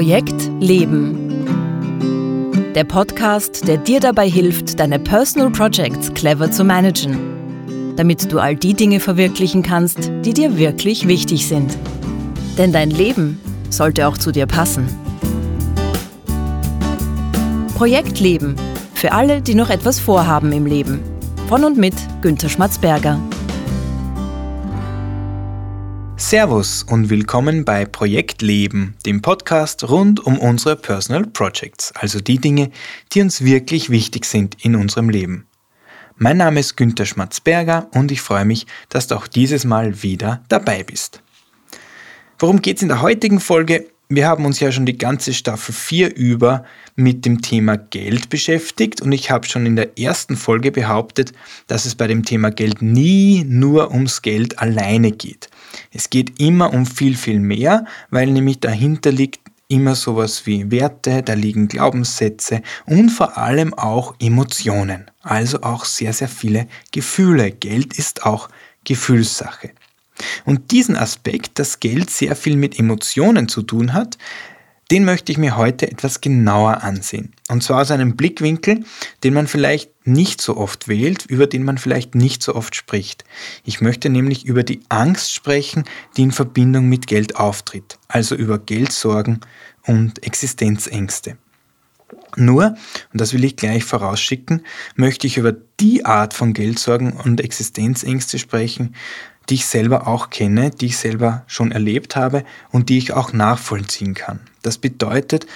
Projekt Leben. Der Podcast, der dir dabei hilft, deine Personal Projects clever zu managen, damit du all die Dinge verwirklichen kannst, die dir wirklich wichtig sind. Denn dein Leben sollte auch zu dir passen. Projekt Leben. Für alle, die noch etwas vorhaben im Leben. Von und mit Günter Schmatzberger. Servus und willkommen bei Projekt Leben, dem Podcast rund um unsere Personal Projects, also die Dinge, die uns wirklich wichtig sind in unserem Leben. Mein Name ist Günther Schmatzberger und ich freue mich, dass du auch dieses Mal wieder dabei bist. Worum geht es in der heutigen Folge? Wir haben uns ja schon die ganze Staffel 4 über mit dem Thema Geld beschäftigt und ich habe schon in der ersten Folge behauptet, dass es bei dem Thema Geld nie nur ums Geld alleine geht. Es geht immer um viel, viel mehr, weil nämlich dahinter liegt immer sowas wie Werte, da liegen Glaubenssätze und vor allem auch Emotionen, also auch sehr, sehr viele Gefühle. Geld ist auch Gefühlssache. Und diesen Aspekt, dass Geld sehr viel mit Emotionen zu tun hat, den möchte ich mir heute etwas genauer ansehen. Und zwar aus einem Blickwinkel, den man vielleicht nicht so oft wählt, über den man vielleicht nicht so oft spricht. Ich möchte nämlich über die Angst sprechen, die in Verbindung mit Geld auftritt, also über Geldsorgen und Existenzängste. Nur, und das will ich gleich vorausschicken, möchte ich über die Art von Geldsorgen und Existenzängste sprechen, die ich selber auch kenne, die ich selber schon erlebt habe und die ich auch nachvollziehen kann. Das bedeutet,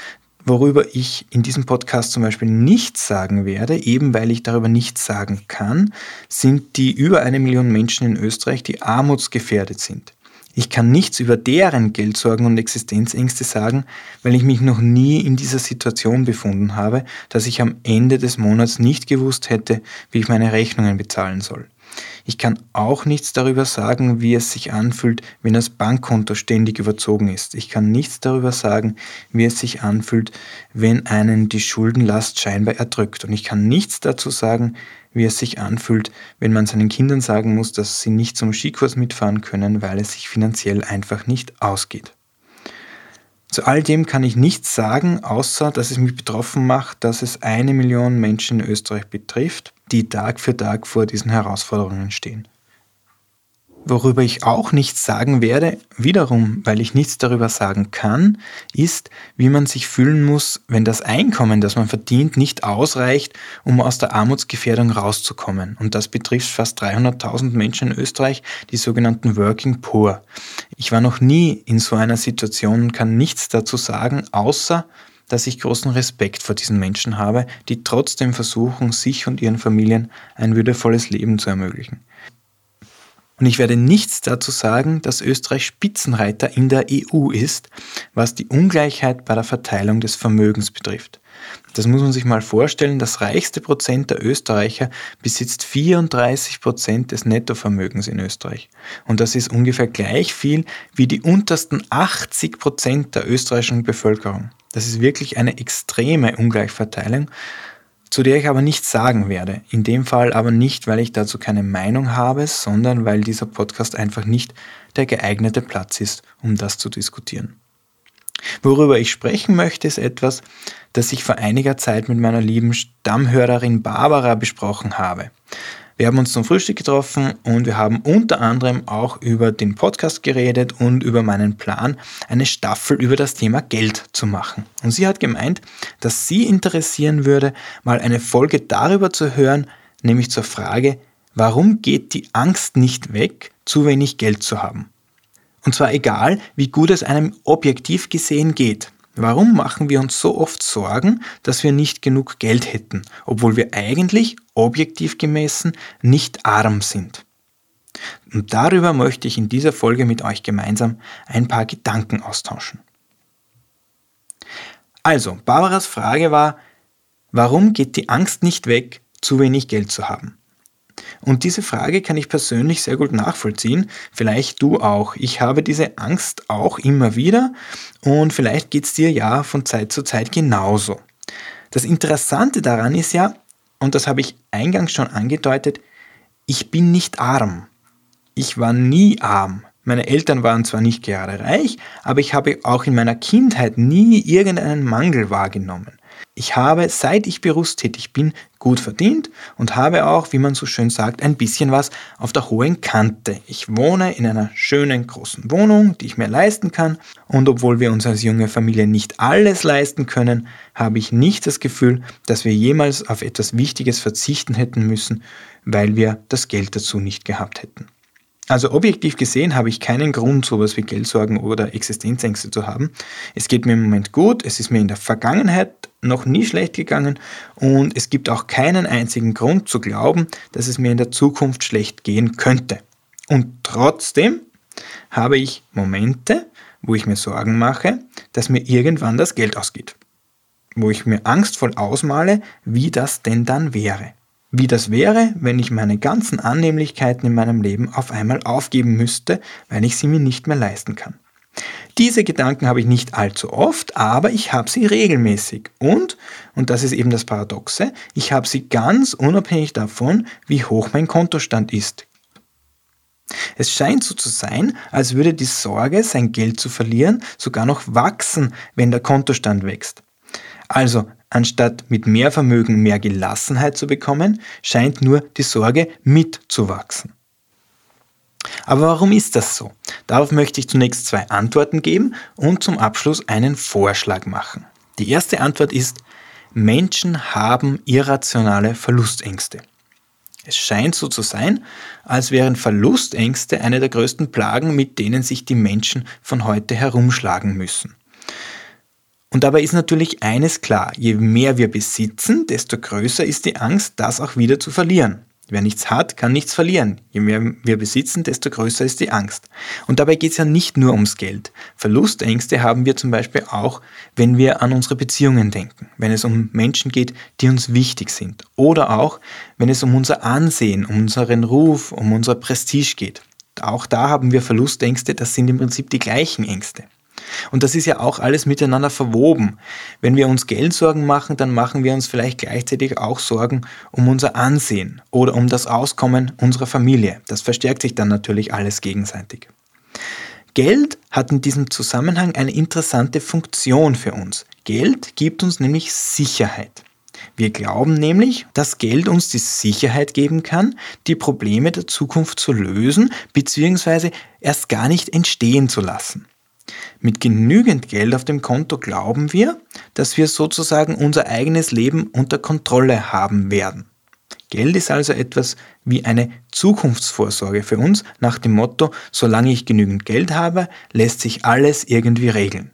worüber ich in diesem Podcast zum Beispiel nichts sagen werde, eben weil ich darüber nichts sagen kann, sind die über eine Million Menschen in Österreich, die armutsgefährdet sind. Ich kann nichts über deren Geldsorgen und Existenzängste sagen, weil ich mich noch nie in dieser Situation befunden habe, dass ich am Ende des Monats nicht gewusst hätte, wie ich meine Rechnungen bezahlen soll. Ich kann auch nichts darüber sagen, wie es sich anfühlt, wenn das Bankkonto ständig überzogen ist. Ich kann nichts darüber sagen, wie es sich anfühlt, wenn einen die Schuldenlast scheinbar erdrückt. Und ich kann nichts dazu sagen, wie es sich anfühlt, wenn man seinen Kindern sagen muss, dass sie nicht zum Skikurs mitfahren können, weil es sich finanziell einfach nicht ausgeht. Zu all dem kann ich nichts sagen, außer dass es mich betroffen macht, dass es eine Million Menschen in Österreich betrifft, die Tag für Tag vor diesen Herausforderungen stehen. Worüber ich auch nichts sagen werde, wiederum, weil ich nichts darüber sagen kann, ist, wie man sich fühlen muss, wenn das Einkommen, das man verdient, nicht ausreicht, um aus der Armutsgefährdung rauszukommen. Und das betrifft fast 300.000 Menschen in Österreich, die sogenannten Working Poor. Ich war noch nie in so einer Situation und kann nichts dazu sagen, außer dass ich großen Respekt vor diesen Menschen habe, die trotzdem versuchen, sich und ihren Familien ein würdevolles Leben zu ermöglichen. Und ich werde nichts dazu sagen, dass Österreich Spitzenreiter in der EU ist, was die Ungleichheit bei der Verteilung des Vermögens betrifft. Das muss man sich mal vorstellen. Das reichste Prozent der Österreicher besitzt 34 Prozent des Nettovermögens in Österreich. Und das ist ungefähr gleich viel wie die untersten 80 Prozent der österreichischen Bevölkerung. Das ist wirklich eine extreme Ungleichverteilung zu der ich aber nichts sagen werde. In dem Fall aber nicht, weil ich dazu keine Meinung habe, sondern weil dieser Podcast einfach nicht der geeignete Platz ist, um das zu diskutieren. Worüber ich sprechen möchte, ist etwas, das ich vor einiger Zeit mit meiner lieben Stammhörerin Barbara besprochen habe. Wir haben uns zum Frühstück getroffen und wir haben unter anderem auch über den Podcast geredet und über meinen Plan, eine Staffel über das Thema Geld zu machen. Und sie hat gemeint, dass sie interessieren würde, mal eine Folge darüber zu hören, nämlich zur Frage, warum geht die Angst nicht weg, zu wenig Geld zu haben? Und zwar egal, wie gut es einem objektiv gesehen geht. Warum machen wir uns so oft Sorgen, dass wir nicht genug Geld hätten, obwohl wir eigentlich, objektiv gemessen, nicht arm sind? Und darüber möchte ich in dieser Folge mit euch gemeinsam ein paar Gedanken austauschen. Also, Barbaras Frage war, warum geht die Angst nicht weg, zu wenig Geld zu haben? Und diese Frage kann ich persönlich sehr gut nachvollziehen. Vielleicht du auch. Ich habe diese Angst auch immer wieder und vielleicht geht es dir ja von Zeit zu Zeit genauso. Das Interessante daran ist ja, und das habe ich eingangs schon angedeutet, ich bin nicht arm. Ich war nie arm. Meine Eltern waren zwar nicht gerade reich, aber ich habe auch in meiner Kindheit nie irgendeinen Mangel wahrgenommen. Ich habe, seit ich berufstätig bin, gut verdient und habe auch, wie man so schön sagt, ein bisschen was auf der hohen Kante. Ich wohne in einer schönen großen Wohnung, die ich mir leisten kann und obwohl wir uns als junge Familie nicht alles leisten können, habe ich nicht das Gefühl, dass wir jemals auf etwas Wichtiges verzichten hätten müssen, weil wir das Geld dazu nicht gehabt hätten. Also objektiv gesehen habe ich keinen Grund, sowas wie Geldsorgen oder Existenzängste zu haben. Es geht mir im Moment gut, es ist mir in der Vergangenheit noch nie schlecht gegangen und es gibt auch keinen einzigen Grund zu glauben, dass es mir in der Zukunft schlecht gehen könnte. Und trotzdem habe ich Momente, wo ich mir Sorgen mache, dass mir irgendwann das Geld ausgeht. Wo ich mir angstvoll ausmale, wie das denn dann wäre wie das wäre, wenn ich meine ganzen Annehmlichkeiten in meinem Leben auf einmal aufgeben müsste, weil ich sie mir nicht mehr leisten kann. Diese Gedanken habe ich nicht allzu oft, aber ich habe sie regelmäßig. Und, und das ist eben das Paradoxe, ich habe sie ganz unabhängig davon, wie hoch mein Kontostand ist. Es scheint so zu sein, als würde die Sorge, sein Geld zu verlieren, sogar noch wachsen, wenn der Kontostand wächst. Also Anstatt mit mehr Vermögen mehr Gelassenheit zu bekommen, scheint nur die Sorge mitzuwachsen. Aber warum ist das so? Darauf möchte ich zunächst zwei Antworten geben und zum Abschluss einen Vorschlag machen. Die erste Antwort ist, Menschen haben irrationale Verlustängste. Es scheint so zu sein, als wären Verlustängste eine der größten Plagen, mit denen sich die Menschen von heute herumschlagen müssen. Und dabei ist natürlich eines klar, je mehr wir besitzen, desto größer ist die Angst, das auch wieder zu verlieren. Wer nichts hat, kann nichts verlieren. Je mehr wir besitzen, desto größer ist die Angst. Und dabei geht es ja nicht nur ums Geld. Verlustängste haben wir zum Beispiel auch, wenn wir an unsere Beziehungen denken, wenn es um Menschen geht, die uns wichtig sind. Oder auch, wenn es um unser Ansehen, um unseren Ruf, um unser Prestige geht. Auch da haben wir Verlustängste, das sind im Prinzip die gleichen Ängste. Und das ist ja auch alles miteinander verwoben. Wenn wir uns Geldsorgen machen, dann machen wir uns vielleicht gleichzeitig auch Sorgen um unser Ansehen oder um das Auskommen unserer Familie. Das verstärkt sich dann natürlich alles gegenseitig. Geld hat in diesem Zusammenhang eine interessante Funktion für uns. Geld gibt uns nämlich Sicherheit. Wir glauben nämlich, dass Geld uns die Sicherheit geben kann, die Probleme der Zukunft zu lösen bzw. erst gar nicht entstehen zu lassen. Mit genügend Geld auf dem Konto glauben wir, dass wir sozusagen unser eigenes Leben unter Kontrolle haben werden. Geld ist also etwas wie eine Zukunftsvorsorge für uns nach dem Motto, solange ich genügend Geld habe, lässt sich alles irgendwie regeln.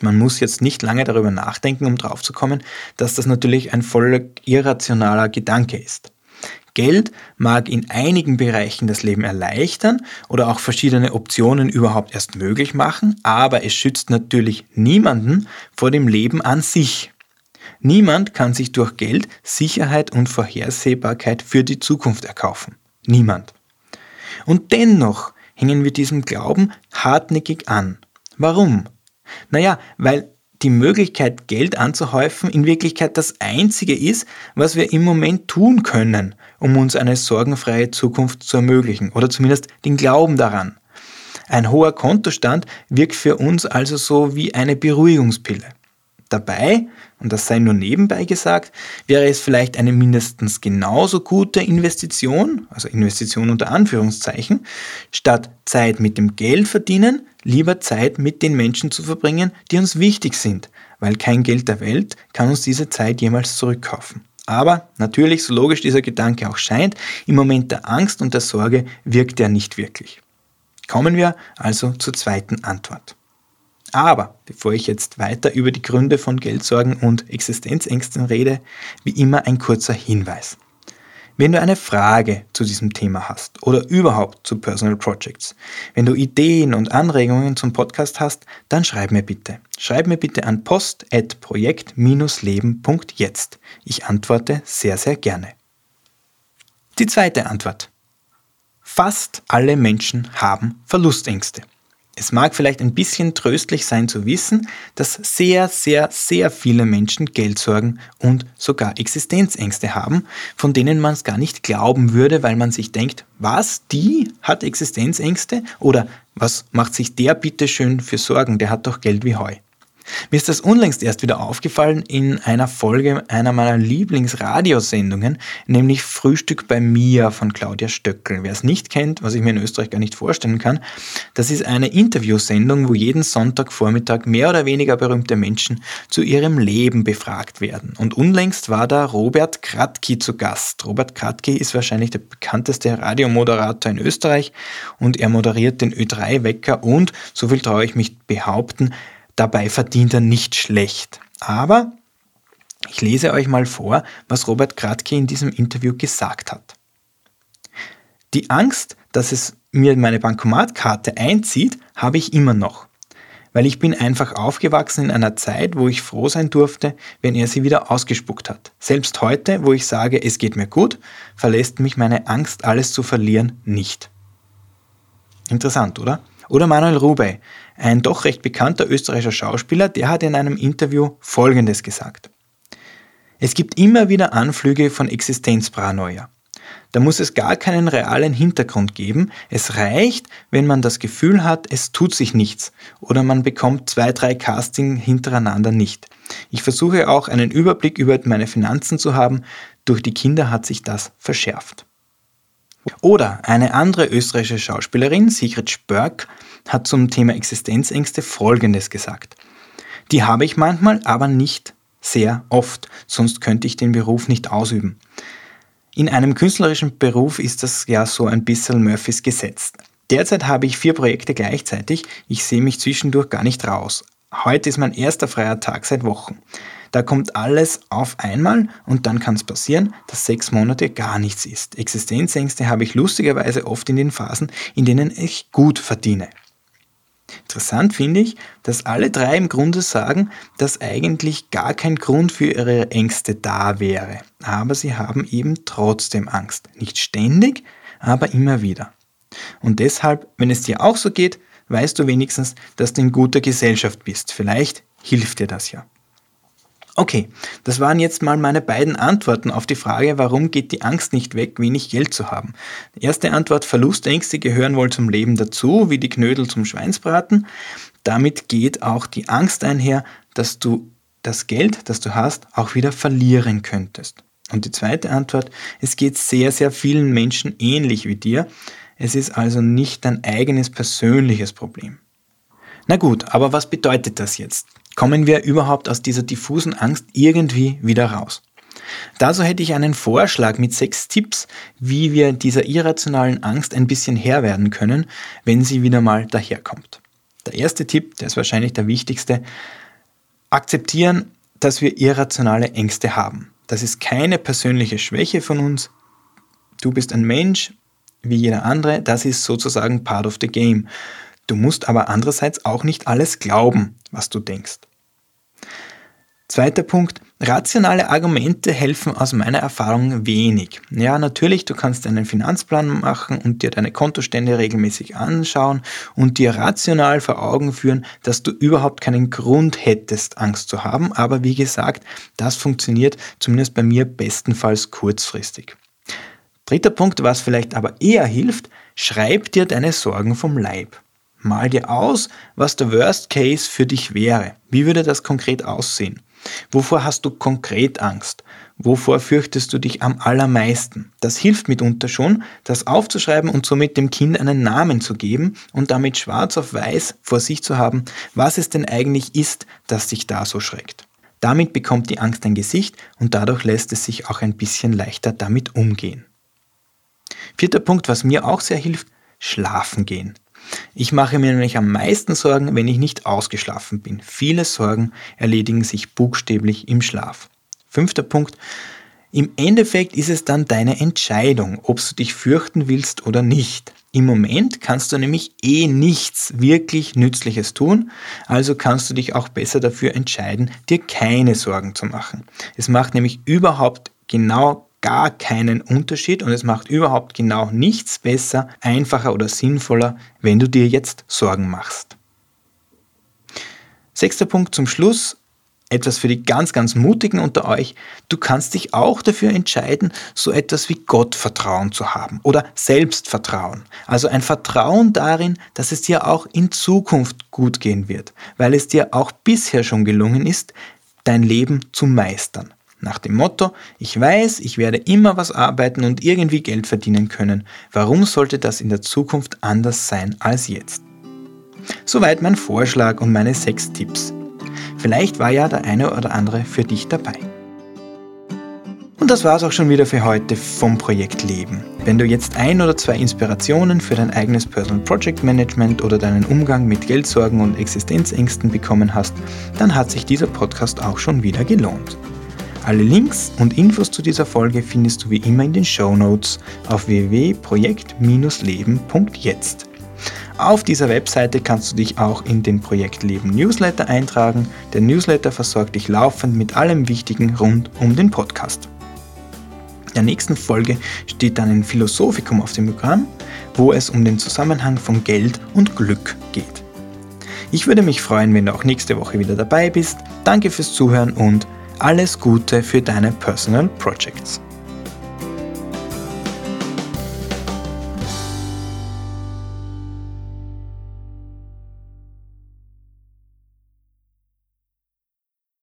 Man muss jetzt nicht lange darüber nachdenken, um draufzukommen, dass das natürlich ein voll irrationaler Gedanke ist. Geld mag in einigen Bereichen das Leben erleichtern oder auch verschiedene Optionen überhaupt erst möglich machen, aber es schützt natürlich niemanden vor dem Leben an sich. Niemand kann sich durch Geld Sicherheit und Vorhersehbarkeit für die Zukunft erkaufen. Niemand. Und dennoch hängen wir diesem Glauben hartnäckig an. Warum? Naja, weil die Möglichkeit, Geld anzuhäufen, in Wirklichkeit das Einzige ist, was wir im Moment tun können, um uns eine sorgenfreie Zukunft zu ermöglichen oder zumindest den Glauben daran. Ein hoher Kontostand wirkt für uns also so wie eine Beruhigungspille. Dabei, und das sei nur nebenbei gesagt, wäre es vielleicht eine mindestens genauso gute Investition, also Investition unter Anführungszeichen, statt Zeit mit dem Geld verdienen, lieber Zeit mit den Menschen zu verbringen, die uns wichtig sind, weil kein Geld der Welt kann uns diese Zeit jemals zurückkaufen. Aber natürlich, so logisch dieser Gedanke auch scheint, im Moment der Angst und der Sorge wirkt er nicht wirklich. Kommen wir also zur zweiten Antwort. Aber bevor ich jetzt weiter über die Gründe von Geldsorgen und Existenzängsten rede, wie immer ein kurzer Hinweis. Wenn du eine Frage zu diesem Thema hast oder überhaupt zu Personal Projects, wenn du Ideen und Anregungen zum Podcast hast, dann schreib mir bitte. Schreib mir bitte an post.projekt-leben.jetzt. Ich antworte sehr, sehr gerne. Die zweite Antwort. Fast alle Menschen haben Verlustängste. Es mag vielleicht ein bisschen tröstlich sein zu wissen, dass sehr, sehr, sehr viele Menschen Geldsorgen und sogar Existenzängste haben, von denen man es gar nicht glauben würde, weil man sich denkt, was, die hat Existenzängste? Oder was macht sich der bitte schön für Sorgen, der hat doch Geld wie Heu. Mir ist das unlängst erst wieder aufgefallen in einer Folge einer meiner Lieblingsradiosendungen, nämlich Frühstück bei Mia von Claudia Stöckel. Wer es nicht kennt, was ich mir in Österreich gar nicht vorstellen kann, das ist eine Interviewsendung, wo jeden Sonntagvormittag mehr oder weniger berühmte Menschen zu ihrem Leben befragt werden. Und unlängst war da Robert Kratky zu Gast. Robert Kratky ist wahrscheinlich der bekannteste Radiomoderator in Österreich und er moderiert den Ö3-Wecker und, so viel traue ich mich behaupten, Dabei verdient er nicht schlecht. Aber ich lese euch mal vor, was Robert Kratke in diesem Interview gesagt hat. Die Angst, dass es mir meine Bankomatkarte einzieht, habe ich immer noch. Weil ich bin einfach aufgewachsen in einer Zeit, wo ich froh sein durfte, wenn er sie wieder ausgespuckt hat. Selbst heute, wo ich sage, es geht mir gut, verlässt mich meine Angst, alles zu verlieren, nicht. Interessant, oder? Oder Manuel Rubey, ein doch recht bekannter österreichischer Schauspieler, der hat in einem Interview Folgendes gesagt. Es gibt immer wieder Anflüge von Existenzparanoia. Da muss es gar keinen realen Hintergrund geben. Es reicht, wenn man das Gefühl hat, es tut sich nichts oder man bekommt zwei, drei Casting hintereinander nicht. Ich versuche auch einen Überblick über meine Finanzen zu haben. Durch die Kinder hat sich das verschärft. Oder eine andere österreichische Schauspielerin, Sigrid Spörk, hat zum Thema Existenzängste Folgendes gesagt. Die habe ich manchmal, aber nicht sehr oft, sonst könnte ich den Beruf nicht ausüben. In einem künstlerischen Beruf ist das ja so ein bisschen Murphys Gesetz. Derzeit habe ich vier Projekte gleichzeitig, ich sehe mich zwischendurch gar nicht raus. Heute ist mein erster freier Tag seit Wochen. Da kommt alles auf einmal und dann kann es passieren, dass sechs Monate gar nichts ist. Existenzängste habe ich lustigerweise oft in den Phasen, in denen ich gut verdiene. Interessant finde ich, dass alle drei im Grunde sagen, dass eigentlich gar kein Grund für ihre Ängste da wäre. Aber sie haben eben trotzdem Angst. Nicht ständig, aber immer wieder. Und deshalb, wenn es dir auch so geht, weißt du wenigstens, dass du in guter Gesellschaft bist. Vielleicht hilft dir das ja. Okay, das waren jetzt mal meine beiden Antworten auf die Frage, warum geht die Angst nicht weg, wenig Geld zu haben. Erste Antwort, Verlustängste gehören wohl zum Leben dazu, wie die Knödel zum Schweinsbraten. Damit geht auch die Angst einher, dass du das Geld, das du hast, auch wieder verlieren könntest. Und die zweite Antwort, es geht sehr, sehr vielen Menschen ähnlich wie dir. Es ist also nicht dein eigenes persönliches Problem. Na gut, aber was bedeutet das jetzt? Kommen wir überhaupt aus dieser diffusen Angst irgendwie wieder raus? Dazu hätte ich einen Vorschlag mit sechs Tipps, wie wir dieser irrationalen Angst ein bisschen Herr werden können, wenn sie wieder mal daherkommt. Der erste Tipp, der ist wahrscheinlich der wichtigste, akzeptieren, dass wir irrationale Ängste haben. Das ist keine persönliche Schwäche von uns. Du bist ein Mensch wie jeder andere, das ist sozusagen part of the game. Du musst aber andererseits auch nicht alles glauben, was du denkst. Zweiter Punkt, rationale Argumente helfen aus meiner Erfahrung wenig. Ja, natürlich, du kannst einen Finanzplan machen und dir deine Kontostände regelmäßig anschauen und dir rational vor Augen führen, dass du überhaupt keinen Grund hättest, Angst zu haben. Aber wie gesagt, das funktioniert zumindest bei mir bestenfalls kurzfristig. Dritter Punkt, was vielleicht aber eher hilft, schreib dir deine Sorgen vom Leib. Mal dir aus, was der Worst Case für dich wäre. Wie würde das konkret aussehen? Wovor hast du konkret Angst? Wovor fürchtest du dich am allermeisten? Das hilft mitunter schon, das aufzuschreiben und somit dem Kind einen Namen zu geben und damit schwarz auf weiß vor sich zu haben, was es denn eigentlich ist, das sich da so schreckt. Damit bekommt die Angst ein Gesicht und dadurch lässt es sich auch ein bisschen leichter damit umgehen. Vierter Punkt, was mir auch sehr hilft, schlafen gehen. Ich mache mir nämlich am meisten Sorgen, wenn ich nicht ausgeschlafen bin. Viele Sorgen erledigen sich buchstäblich im Schlaf. Fünfter Punkt. Im Endeffekt ist es dann deine Entscheidung, ob du dich fürchten willst oder nicht. Im Moment kannst du nämlich eh nichts wirklich Nützliches tun, also kannst du dich auch besser dafür entscheiden, dir keine Sorgen zu machen. Es macht nämlich überhaupt genau gar keinen Unterschied und es macht überhaupt genau nichts besser, einfacher oder sinnvoller, wenn du dir jetzt Sorgen machst. Sechster Punkt zum Schluss etwas für die ganz, ganz Mutigen unter euch. Du kannst dich auch dafür entscheiden, so etwas wie Gottvertrauen zu haben oder Selbstvertrauen. Also ein Vertrauen darin, dass es dir auch in Zukunft gut gehen wird, weil es dir auch bisher schon gelungen ist, dein Leben zu meistern. Nach dem Motto, ich weiß, ich werde immer was arbeiten und irgendwie Geld verdienen können. Warum sollte das in der Zukunft anders sein als jetzt? Soweit mein Vorschlag und meine sechs Tipps. Vielleicht war ja der eine oder andere für dich dabei. Und das war es auch schon wieder für heute vom Projekt Leben. Wenn du jetzt ein oder zwei Inspirationen für dein eigenes Personal Project Management oder deinen Umgang mit Geldsorgen und Existenzängsten bekommen hast, dann hat sich dieser Podcast auch schon wieder gelohnt. Alle Links und Infos zu dieser Folge findest du wie immer in den Show Notes auf www.projekt-leben.jetzt. Auf dieser Webseite kannst du dich auch in den Projekt Leben Newsletter eintragen. Der Newsletter versorgt dich laufend mit allem Wichtigen rund um den Podcast. In der nächsten Folge steht dann ein Philosophikum auf dem Programm, wo es um den Zusammenhang von Geld und Glück geht. Ich würde mich freuen, wenn du auch nächste Woche wieder dabei bist. Danke fürs Zuhören und alles Gute für deine Personal Projects.